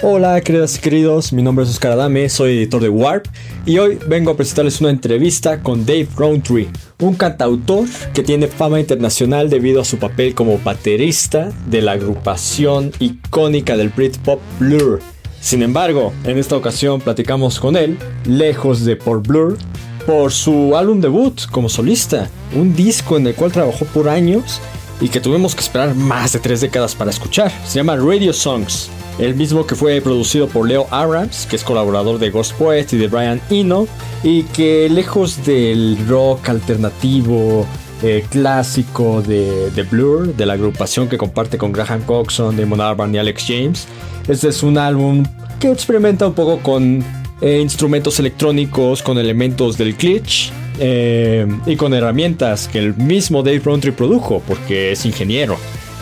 Hola queridas y queridos, mi nombre es Oscar Adame, soy editor de Warp y hoy vengo a presentarles una entrevista con Dave Rowntree, un cantautor que tiene fama internacional debido a su papel como baterista de la agrupación icónica del Britpop Blur. Sin embargo, en esta ocasión platicamos con él, lejos de por Blur, por su álbum debut como solista, un disco en el cual trabajó por años y que tuvimos que esperar más de tres décadas para escuchar. Se llama Radio Songs el mismo que fue producido por Leo Arams, que es colaborador de Ghost Poet y de Brian Eno, y que lejos del rock alternativo eh, clásico de, de, Blur, de la agrupación que comparte con Graham Coxon, Damon Albarn y Alex James, este es un álbum que experimenta un poco con eh, instrumentos electrónicos, con elementos del glitch. Eh, y con herramientas que el mismo Dave Rowntree produjo porque es ingeniero,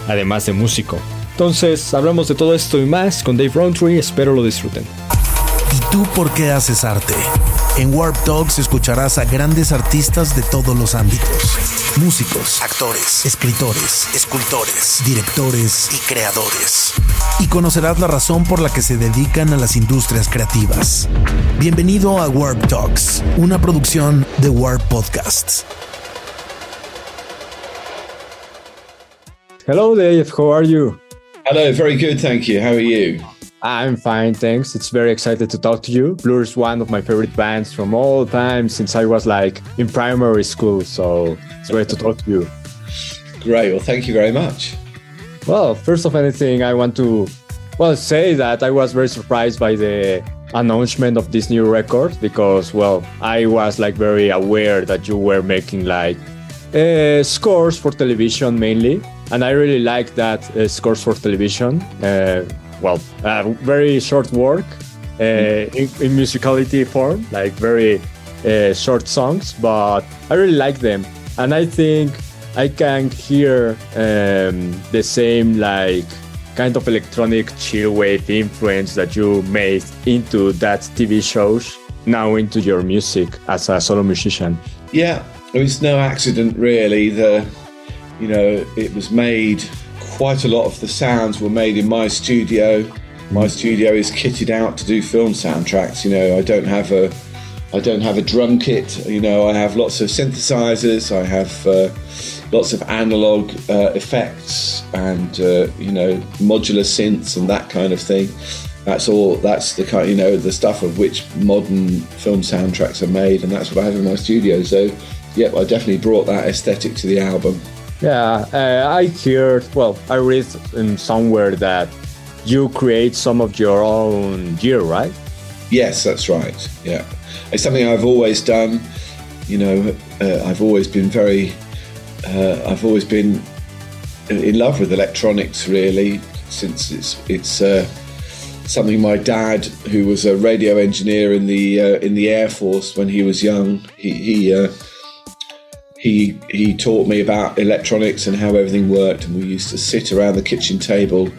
además de músico. Entonces, hablamos de todo esto y más con Dave Rowntree, espero lo disfruten. ¿Y tú por qué haces arte? En Warp Talks escucharás a grandes artistas de todos los ámbitos. Músicos, actores, escritores, escultores, directores y creadores. Y conocerás la razón por la que se dedican a las industrias creativas. Bienvenido a Warp Talks, una producción de Warp Podcasts. Hello Dave, how are you? Hello, very good, thank you. How are you? I'm fine, thanks. It's very excited to talk to you. Blur is one of my favorite bands from all time since I was like in primary school, so it's great to talk to you. Great, well, thank you very much. Well, first of anything, I want to well say that I was very surprised by the announcement of this new record because well, I was like very aware that you were making like uh, scores for television mainly and I really like that uh, scores for television. Uh, well, uh, very short work uh, in, in, musicality form, like very uh, short songs, but I really like them, and I think I can hear um, the same like kind of electronic chill wave influence that you made into that TV shows now into your music as a solo musician. Yeah, it's no accident really. The you know, it was made, quite a lot of the sounds were made in my studio. My studio is kitted out to do film soundtracks. You know, I don't have a, I don't have a drum kit. You know, I have lots of synthesizers. I have uh, lots of analog uh, effects and uh, you know modular synths and that kind of thing. That's all. That's the kind, you know, the stuff of which modern film soundtracks are made, and that's what I have in my studio. So, yep, I definitely brought that aesthetic to the album. Yeah, uh, I heard, well, I read somewhere that you create some of your own gear, right? Yes, that's right. Yeah. It's something I've always done. You know, uh, I've always been very, uh, I've always been in love with electronics, really, since it's, it's, uh, something my dad, who was a radio engineer in the uh, in the Air Force when he was young, he, he uh, he he taught me about electronics and how everything worked, and we used to sit around the kitchen table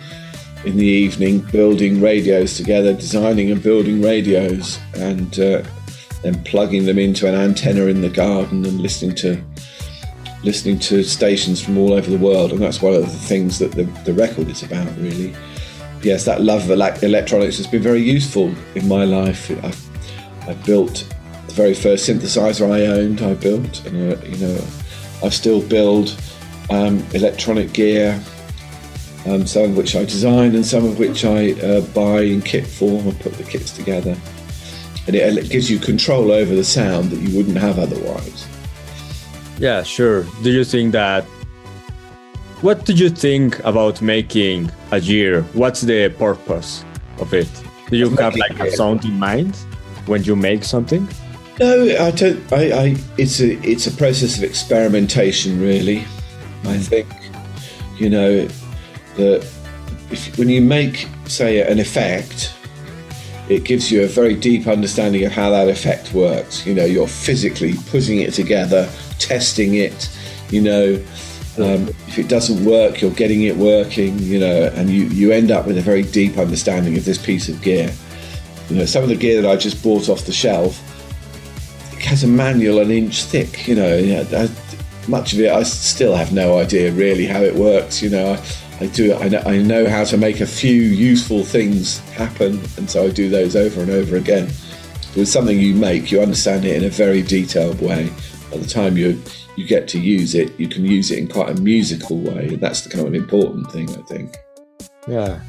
in the evening building radios together, designing and building radios, and uh, then plugging them into an antenna in the garden and listening to listening to stations from all over the world. And that's one of the things that the, the record is about, really. Yes, that love of electronics has been very useful in my life. I've, I've built very first synthesizer I owned, I built, and uh, you know, I still build um, electronic gear, um, some of which I design and some of which I uh, buy in kit form. I put the kits together, and it, it gives you control over the sound that you wouldn't have otherwise. Yeah, sure. Do you think that? What do you think about making a gear? What's the purpose of it? Do you have like a sound in mind when you make something? No, I don't. I, I, it's a it's a process of experimentation, really. I think, you know, that if, when you make, say, an effect, it gives you a very deep understanding of how that effect works. You know, you're physically putting it together, testing it. You know, um, if it doesn't work, you're getting it working. You know, and you you end up with a very deep understanding of this piece of gear. You know, some of the gear that I just bought off the shelf has a manual an inch thick. You know, I, much of it I still have no idea really how it works. You know, I, I do I know, I know how to make a few useful things happen, and so I do those over and over again. With something you make, you understand it in a very detailed way. By the time you you get to use it, you can use it in quite a musical way, and that's the kind of an important thing, I think. Yeah.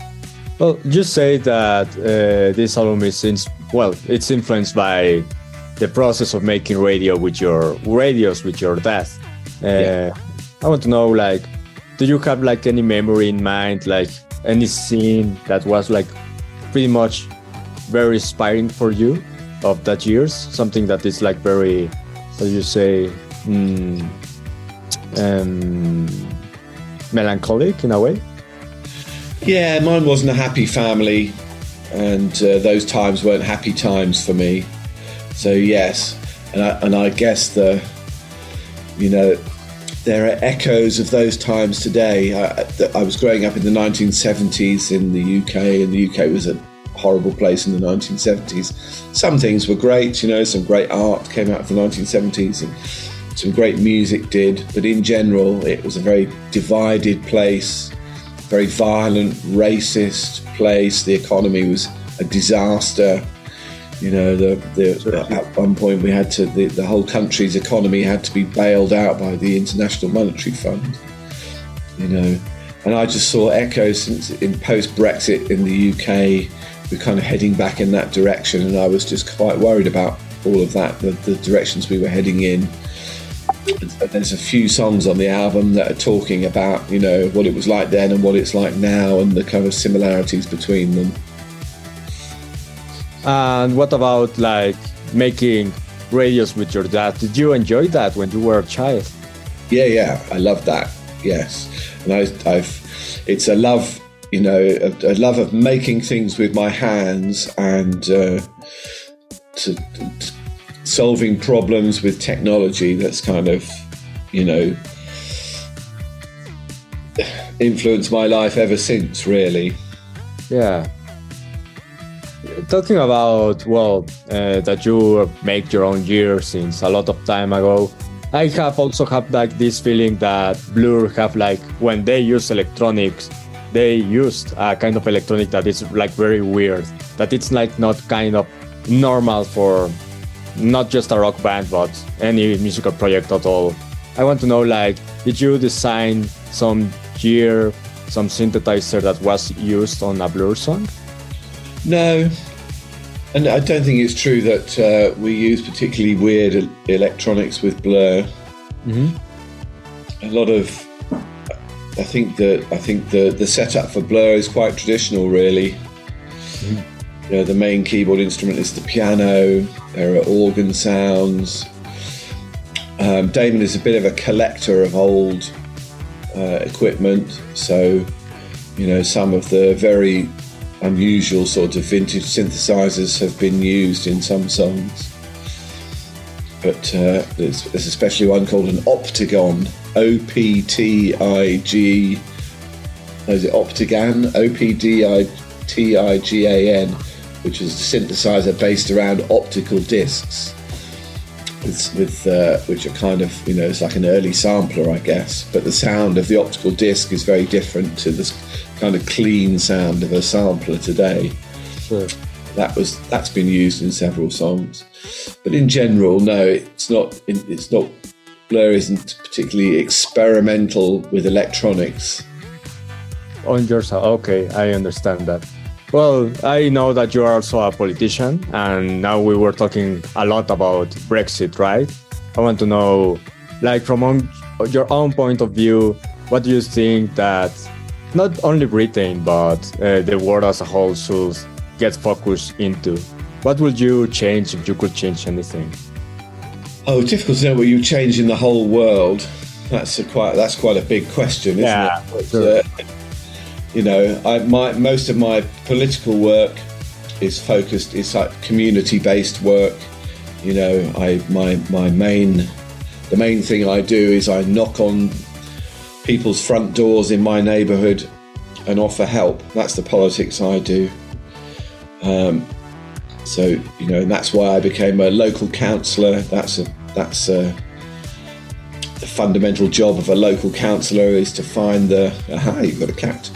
Well, just say that uh, this album is in, well, it's influenced by the process of making radio with your radios with your dad. Uh, yeah. I want to know, like, do you have like any memory in mind, like any scene that was like pretty much very inspiring for you of that years? Something that is like very, how do you say, mm, um, melancholic in a way? Yeah, mine wasn't a happy family, and uh, those times weren't happy times for me. So yes, and I, and I guess the, you know, there are echoes of those times today. I, I, was growing up in the 1970s in the UK, and the UK was a horrible place in the 1970s. Some things were great, you know, some great art came out of the 1970s, and some great music did, but in general, it was a very divided place, very violent, racist place. The economy was a disaster. You know, the, the, at one point we had to, the, the whole country's economy had to be bailed out by the International Monetary Fund. You know, and I just saw echoes since in post Brexit in the UK. We're kind of heading back in that direction, and I was just quite worried about all of that, the, the directions we were heading in. There's a few songs on the album that are talking about, you know, what it was like then and what it's like now, and the kind of similarities between them. And what about like making radios with your dad? Did you enjoy that when you were a child? Yeah, yeah, I love that. Yes, and I, have it's a love, you know, a, a, love of making things with my hands and uh, to, to solving problems with technology. That's kind of, you know, influenced my life ever since. Really. Yeah talking about well uh, that you make your own gear since a lot of time ago i have also have like this feeling that blur have like when they use electronics they used a kind of electronic that is like very weird that it's like not kind of normal for not just a rock band but any musical project at all. I want to know like did you design some gear some synthesizer that was used on a blur song no, and I don't think it's true that uh, we use particularly weird electronics with Blur. Mm-hmm. A lot of, I think that I think the the setup for Blur is quite traditional, really. Mm-hmm. You know, the main keyboard instrument is the piano. There are organ sounds. Um, Damon is a bit of a collector of old uh, equipment, so you know some of the very unusual sort of vintage synthesizers have been used in some songs. But uh, there's, there's, especially one called an Optigon, O P T I G. Is it Optigan? O P D I T I G A N, which is a synthesizer based around optical discs. With, with uh, which are kind of you know it's like an early sampler I guess but the sound of the optical disc is very different to the kind of clean sound of a sampler today. Sure. That was that's been used in several songs, but in general, no, it's not. It's not. Blur isn't particularly experimental with electronics. On your side, okay, I understand that. Well, I know that you are also a politician, and now we were talking a lot about Brexit, right? I want to know, like, from on, your own point of view, what do you think that not only Britain, but uh, the world as a whole should get focused into? What would you change if you could change anything? Oh, difficult to know what you change in the whole world. That's a quite that's quite a big question, isn't yeah, it? Sure. Uh, you know, I, my most of my political work is focused. It's like community-based work. You know, I my my main the main thing I do is I knock on people's front doors in my neighbourhood and offer help. That's the politics I do. Um, so you know, and that's why I became a local councillor. That's a that's a fundamental job of a local councillor is to find the aha, you've got a cat.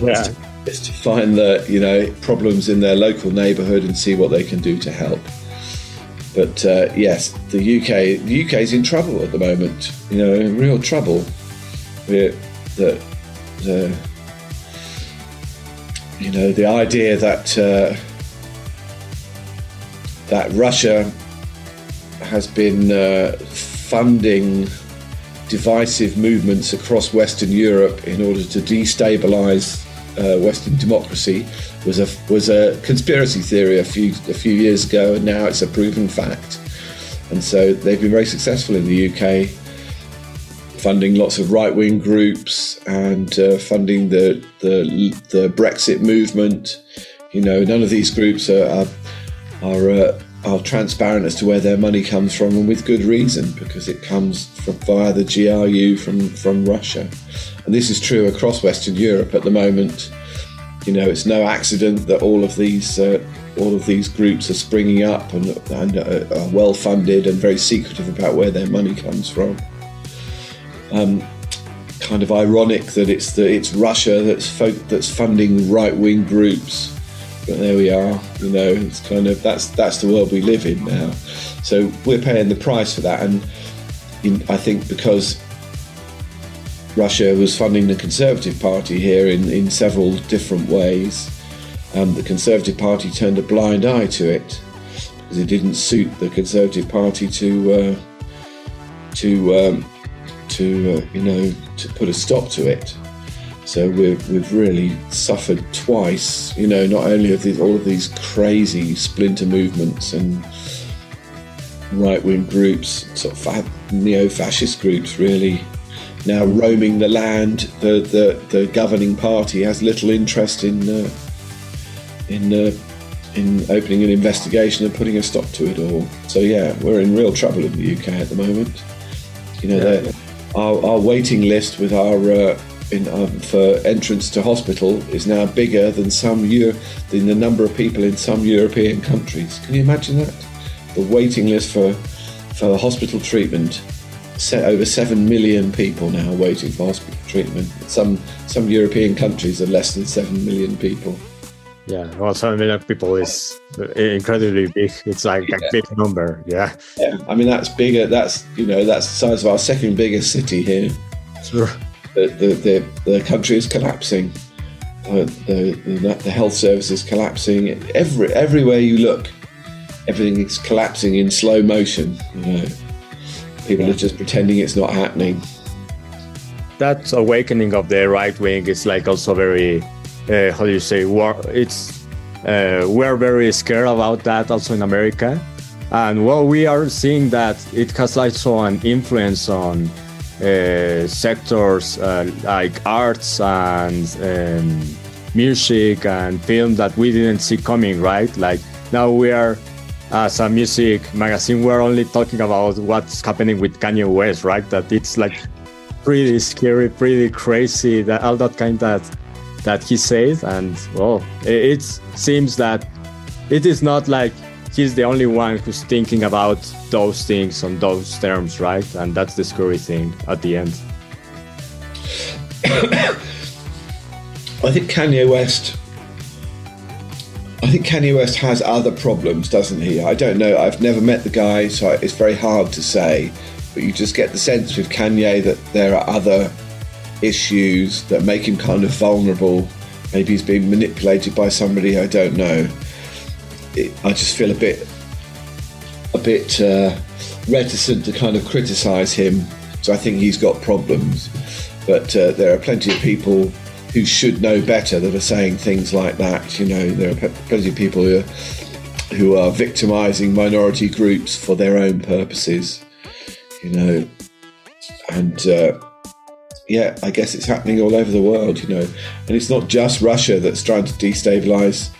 Yeah. Is to find the you know problems in their local neighbourhood and see what they can do to help. But uh, yes, the UK the UK is in trouble at the moment. You know, in real trouble. We're, the the you know the idea that uh, that Russia has been uh, funding divisive movements across Western Europe in order to destabilize uh, Western democracy was a was a conspiracy theory a few a few years ago, and now it's a proven fact. And so they've been very successful in the UK, funding lots of right wing groups and uh, funding the, the the Brexit movement. You know, none of these groups are are, are uh, are transparent as to where their money comes from, and with good reason, because it comes from, via the GRU from, from Russia. And this is true across Western Europe at the moment. You know, it's no accident that all of these uh, all of these groups are springing up and, and uh, are well funded and very secretive about where their money comes from. Um, kind of ironic that it's the it's Russia that's folk, that's funding right wing groups but there we are. You know, it's kind of that's that's the world we live in now. So we're paying the price for that, and in, I think because Russia was funding the Conservative Party here in, in several different ways, um, the Conservative Party turned a blind eye to it because it didn't suit the Conservative Party to uh, to um, to uh, you know to put a stop to it. So we've, we've really suffered twice, you know, not only of these, all of these crazy splinter movements and right wing groups, sort of neo fascist groups, really now roaming the land. The, the, the governing party has little interest in, uh, in, uh, in opening an investigation and putting a stop to it all. So, yeah, we're in real trouble in the UK at the moment. You know, yeah. our, our waiting list with our uh, in, um, for entrance to hospital is now bigger than some Euro- than the number of people in some European countries. Can you imagine that? The waiting list for for hospital treatment set over seven million people now waiting for hospital treatment. Some some European countries are less than seven million people. Yeah, well, seven million people is incredibly big. It's like yeah. a big number. Yeah. Yeah, I mean that's bigger. That's you know that's the size of our second biggest city here. Sure the, the, the, country is collapsing. Uh, the, the, the health service is collapsing. Every, everywhere you look, everything is collapsing in slow motion. You know, people are just pretending it's not happening. That awakening of the right wing is like also very, uh, how do you say, war, it's uh, we're very scared about that also in America. And well, we are seeing that it has also an influence on sectors uh, like arts and um, music and film that we didn't see coming, right? Like now we are, as a music magazine, we're only talking about what's happening with Kanye West, right? That it's like pretty scary, pretty crazy, that all that kind that that he says, and well, it, it seems that it is not like he's the only one who's thinking about those things on those terms, right? And that's the scary thing at the end. I think Kanye West. I think Kanye West has other problems, doesn't he? I don't know. I've never met the guy, so it's very hard to say. But you just get the sense with Kanye that there are other issues that make him kind of vulnerable. Maybe he's being manipulated by somebody I don't know it, I just feel a bit a bit uh, reticent to kind of criticise him. So I think he's got problems, but uh, there are plenty of people who should know better that are saying things like that. You know, there are plenty of people who are, who are victimising minority groups for their own purposes. You know, and uh, yeah, I guess it's happening all over the world. You know, and it's not just Russia that's trying to destabilise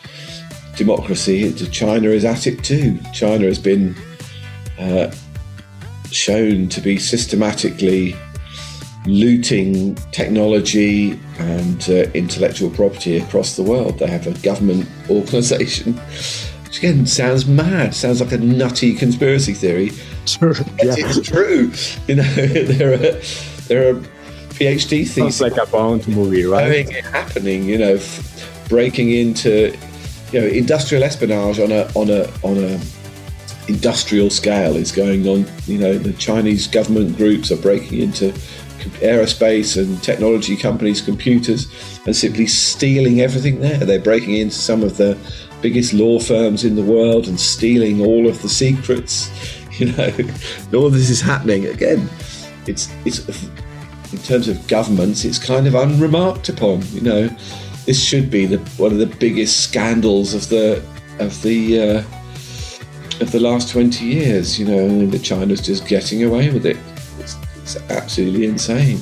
democracy, China is at it too. China has been uh, shown to be systematically looting technology and uh, intellectual property across the world. They have a government organisation which again sounds mad, sounds like a nutty conspiracy theory. Sure, yeah. It's true. You know, there are there are PhD Sounds theses like a Bond movie, right? having it happening. You know, f- breaking into you know industrial espionage on a on a on a industrial scale is going on. You know, the Chinese government groups are breaking into aerospace and technology companies' computers and simply stealing everything there. They're breaking into some of the biggest law firms in the world and stealing all of the secrets. You know, all this is happening again. It's it's in terms of governments, it's kind of unremarked upon. You know, this should be the one of the biggest scandals of the of the uh, of the last twenty years. You know, that China's just getting away with it. It's, it's absolutely insane.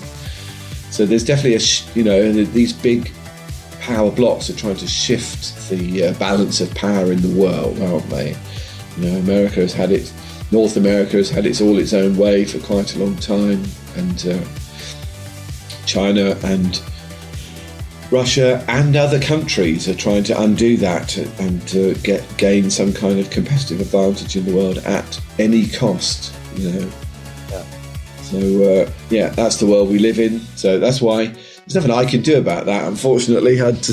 So there's definitely a you know these big power blocks are trying to shift the uh, balance of power in the world, aren't they? You know, America has had it. North America has had its all its own way for quite a long time, and uh, China and Russia and other countries are trying to undo that and uh, get gain some kind of competitive advantage in the world at any cost. You know. Yeah. So uh, yeah, that's the world we live in. So that's why there's nothing I can do about that. Unfortunately, I had to,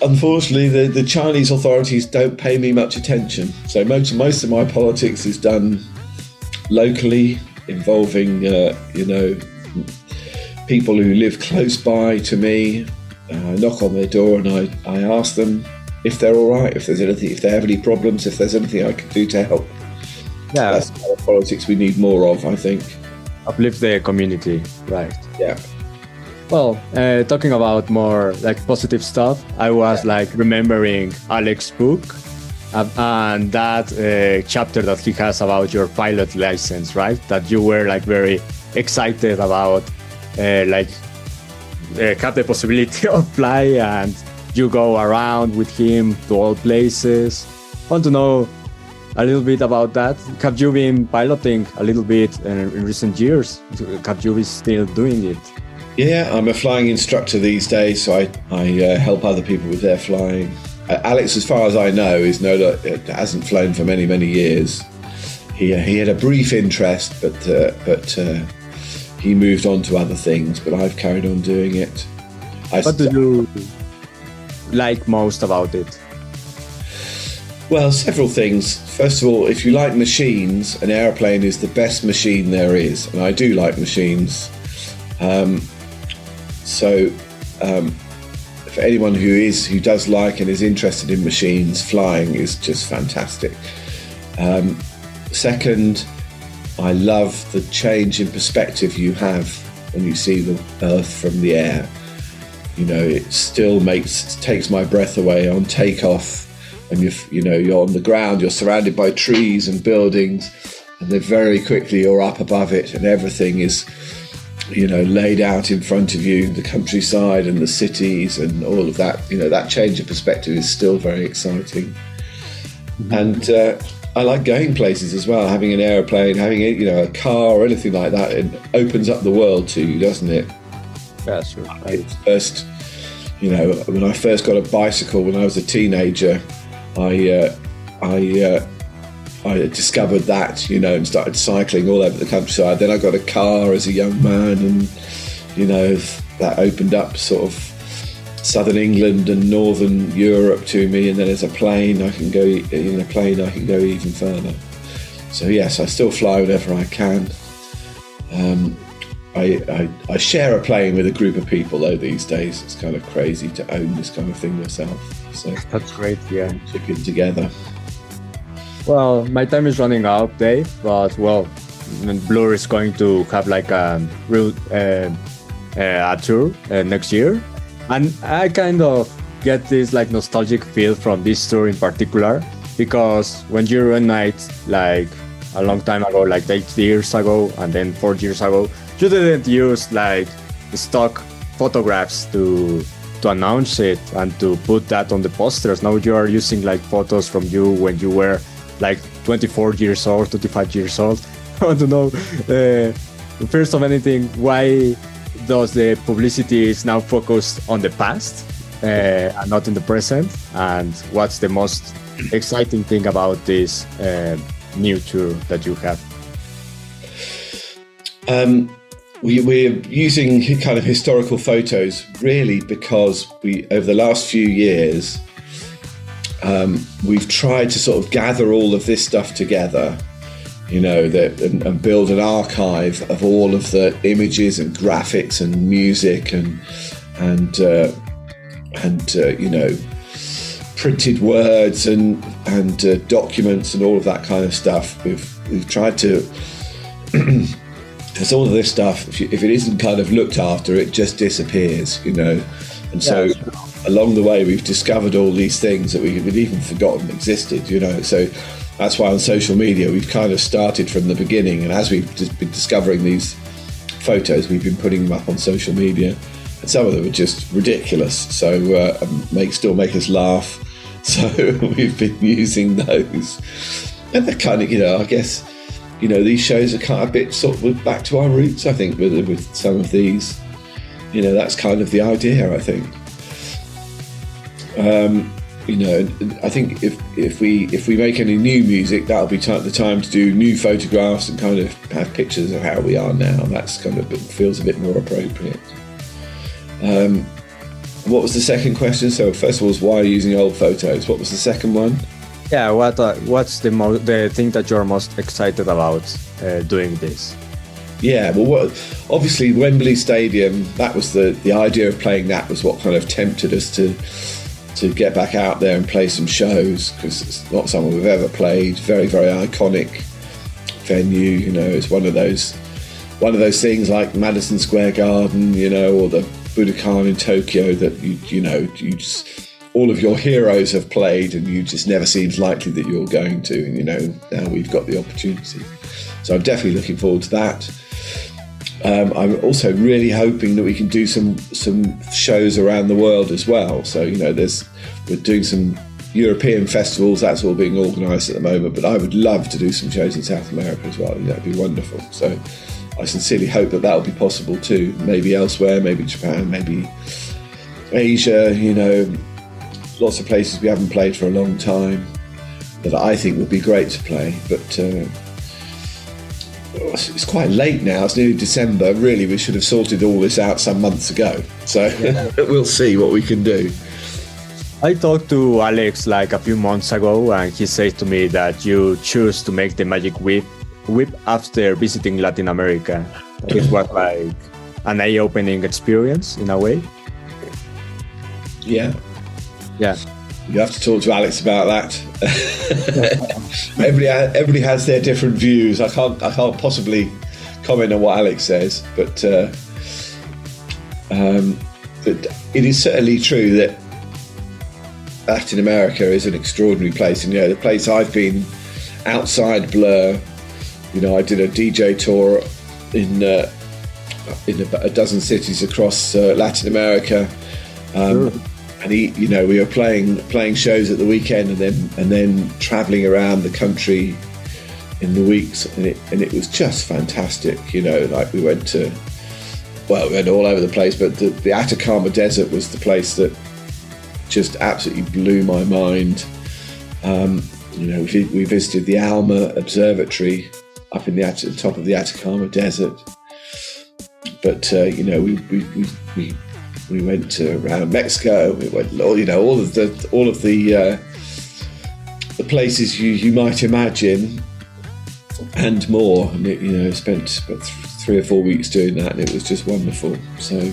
unfortunately the, the Chinese authorities don't pay me much attention. So most most of my politics is done locally, involving uh, you know people who live close by to me. Uh, I knock on their door and I, I ask them if they're all right, if there's anything, if they have any problems, if there's anything I can do to help. yeah, That's the kind of politics we need more of, I think. uplift the community, right? Yeah. Well, uh, talking about more like positive stuff, I was like remembering Alex's book uh, and that uh, chapter that he has about your pilot license, right? That you were like very excited about, like uh, have the possibility of fly and you go around with him to all places. Want to know a little bit about that? Have you been piloting a little bit in, in recent years? Have you been still doing it? Yeah, I'm a flying instructor these days, so I, I uh, help other people with their flying. Uh, Alex, as far as I know, is no uh, hasn't flown for many many years. He, uh, he had a brief interest, but uh, but uh, he moved on to other things. But I've carried on doing it. I What do you like most about it? Well, several things. First of all, if you like machines, an aeroplane is the best machine there is, and I do like machines. Um, so, um, for anyone who is who does like and is interested in machines, flying is just fantastic. Um, second, I love the change in perspective you have when you see the Earth from the air. You know, it still makes takes my breath away on takeoff, and you you know you're on the ground, you're surrounded by trees and buildings, and then very quickly you're up above it, and everything is you know laid out in front of you, the countryside and the cities and all of that. You know that change of perspective is still very exciting, and. Uh, I like going places as well. Having an aeroplane, having a, you know a car or anything like that, it opens up the world to you, doesn't it? Yeah, sure. It's first, you know, when I first got a bicycle when I was a teenager, I uh, I uh, I discovered that, you know, and started cycling all over the countryside. Then I got a car as a young man, and you know that opened up sort of southern England and northern Europe to me. And then as a plane, I can go in a plane, I can go even further. So yes, I still fly whenever I can. Um, I, I, I share a plane with a group of people though these days. It's kind of crazy to own this kind of thing yourself. So That's great, yeah. it together. Well, my time is running out, Dave, but well, Blur is going to have like a real uh, uh, a tour uh, next year, and I kind of get this like nostalgic feel from this tour in particular because when you night like a long time ago, like eight years ago, and then four years ago, you didn't use like stock photographs to to announce it and to put that on the posters. Now you are using like photos from you when you were like 24 years old, 25 years old. I want to know, uh, first of anything, why does the publicity is now focused on the past? uh, and not in the present? And what's the most exciting thing about this uh, new tour that you have? Um, we, we're using kind of historical photos really because we over the last few years um, we've tried to sort of gather all of this stuff together you know that and, and, build an archive of all of the images and graphics and music and and uh, and uh, you know printed words and and uh, documents and all of that kind of stuff we've we've tried to because all of this stuff, if, you, if, it isn't kind of looked after, it just disappears, you know. And so yeah. along the way, we've discovered all these things that we, would even forgotten existed, you know. So that's why on social media, we've kind of started from the beginning. And as we've been discovering these photos, we've been putting them up on social media. And some of them are just ridiculous. So uh, make still make us laugh. So we've been using those. And they're kind of, you know, I guess you know, these shows are kind of a bit sort of back to our roots, I think, with, with some of these. You know, that's kind of the idea, I think. Um, you know, I think if, if we if we make any new music, that'll be t- the time to do new photographs and kind of have pictures of how we are now. That's kind of feels a bit more appropriate. Um, what was the second question? So first of all, was why are using old photos? What was the second one? Yeah, what uh, what's the mo- the thing that you're most excited about uh, doing this? Yeah, well, what, obviously Wembley Stadium. That was the the idea of playing that was what kind of tempted us to to get back out there and play some shows because it's not something we've ever played. Very very iconic venue. You know, it's one of those one of those things like Madison Square Garden, you know, or the Budokan in Tokyo that you you know you just all of your heroes have played and you just never seems likely that you're going to and you know now we've got the opportunity so i'm definitely looking forward to that um, i'm also really hoping that we can do some some shows around the world as well. So you know there's we're doing some european festivals that's all being organized at the moment but i would love to do some shows in south america as well. That'd be wonderful. So i sincerely hope that that'll be possible too maybe elsewhere maybe japan maybe asia you know. Lots of places we haven't played for a long time that I think would be great to play. But uh, it's quite late now. It's nearly December. Really, we should have sorted all this out some months ago. So yeah. we'll see what we can do. I talked to Alex like a few months ago, and he said to me that you choose to make the magic whip whip after visiting Latin America. It was like an eye-opening experience in a way. Yeah, yeah. You have to talk to Alex about that. everybody, everybody has their different views. I can't, I can't possibly comment on what Alex says, but, uh, um, it is certainly true that Latin America is an extraordinary place, and you know the place I've been outside Blur. You know, I did a DJ tour in uh, in a, a, dozen cities across uh, Latin America. Um, sure and he, you know, we were playing playing shows at the weekend, and then and then traveling around the country in the weeks, and it and it was just fantastic. You know, like we went to, well, we went all over the place, but the, the Atacama Desert was the place that just absolutely blew my mind. Um, you know, we, we, visited the ALMA Observatory up in the, the top of the Atacama Desert. But uh, you know, we, we, we, we we went to around Mexico. We went, you know, all of the all of the uh, the places you, you might imagine, and more. And it, you know, spent about three or four weeks doing that, and it was just wonderful. So,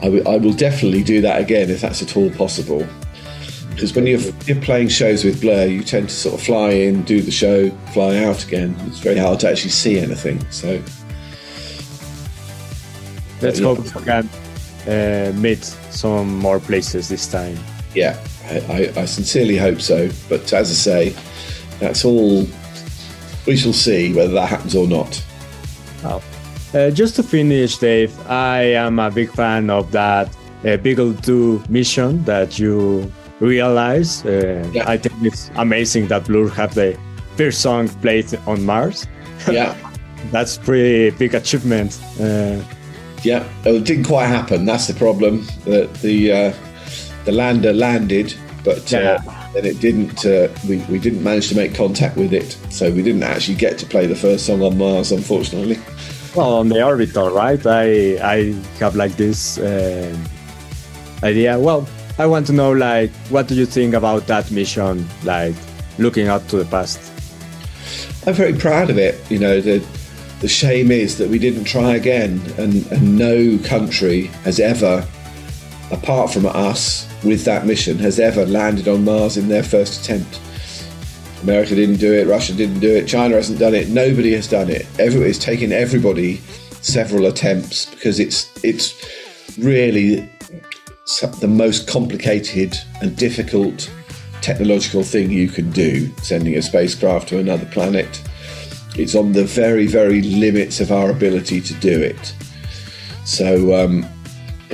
I, w- I will definitely do that again if that's at all possible. Because when you're, you're playing shows with Blur, you tend to sort of fly in, do the show, fly out again. It's very hard to actually see anything. So. Let's hope again uh, meet some more places this time. Yeah, I, I, sincerely hope so. But as I say, that's all. We shall see whether that happens or not. Oh. Uh, just to finish, Dave, I am a big fan of that uh, Beagle 2 mission that you realize. Uh, yeah. I think it's amazing that Blur have the first song played on Mars. Yeah. That's pretty big achievement. Uh, yeah, it didn't quite happen. That's the problem. The the, uh, the lander landed, but uh, then it didn't. Uh, we we didn't manage to make contact with it, so we didn't actually get to play the first song on Mars, unfortunately. Well, on the orbital, right? I I have like this uh, idea. Well, I want to know like what do you think about that mission? Like looking out to the past. I'm very proud of it. You know, the the shame is that we didn't try again, and, and no country has ever, apart from us, with that mission, has ever landed on Mars in their first attempt. America didn't do it, Russia didn't do it, China hasn't done it, nobody has done it. Every, it's taken everybody several attempts because it's it's really the most complicated and difficult technological thing you can do, sending a spacecraft to another planet. It's on the very, very limits of our ability to do it. So, um,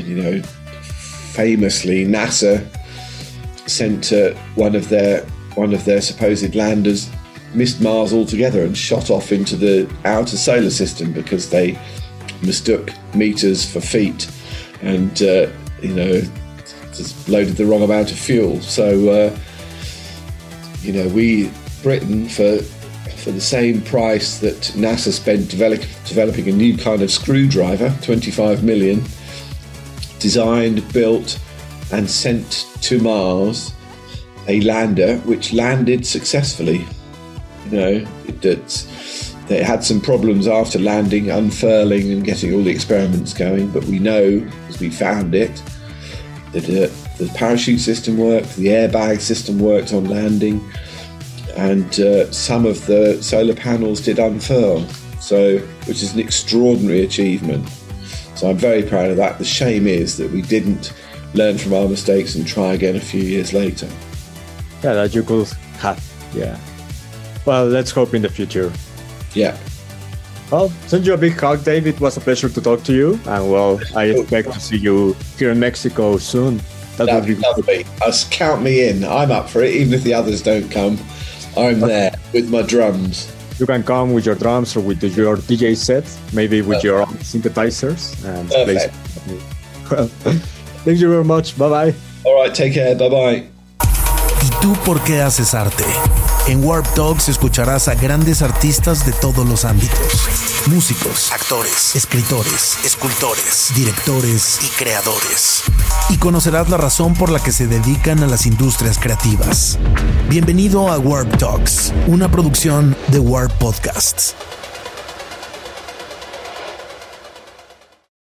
you know, famously, NASA sent uh, one of their one of their supposed landers missed Mars altogether and shot off into the outer solar system because they mistook meters for feet and uh, you know just loaded the wrong amount of fuel. So uh, you know we Britain for for the same price that NASA spent develop, developing a new kind of screwdriver, 25 million, designed, built, and sent to Mars a lander which landed successfully. You know, it, it, had some problems after landing, unfurling, and getting all the experiments going, but we know, as we found it, that uh, the parachute system worked, the airbag system worked on landing and uh, some of the solar panels did unfurl, so which is an extraordinary achievement. So I'm very proud of that. The shame is that we didn't learn from our mistakes and try again a few years later. Yeah, that you could have. Yeah. Well, let's hope in the future. Yeah. Well, send you a big hug, Dave. It was a pleasure to talk to you, and well, I expect to see you here in Mexico soon. That would be lovely. Us count me in. I'm up for it, even if the others don't come. I'm there with my drums. You can come with your drums or with the, your DJ set, maybe with Perfect. your synthesizers. And Perfect. Well, thank you very much. Bye bye. All right, take care. Bye bye. ¿Y tú por qué haces arte? En Warp Talks escucharás a grandes artistas de todos los ámbitos. Músicos, actores, escritores, escultores, directores y creadores. Y conocerás la razón por la que se dedican a las industrias creativas. Bienvenido a Warp Talks, una producción de Warp Podcasts.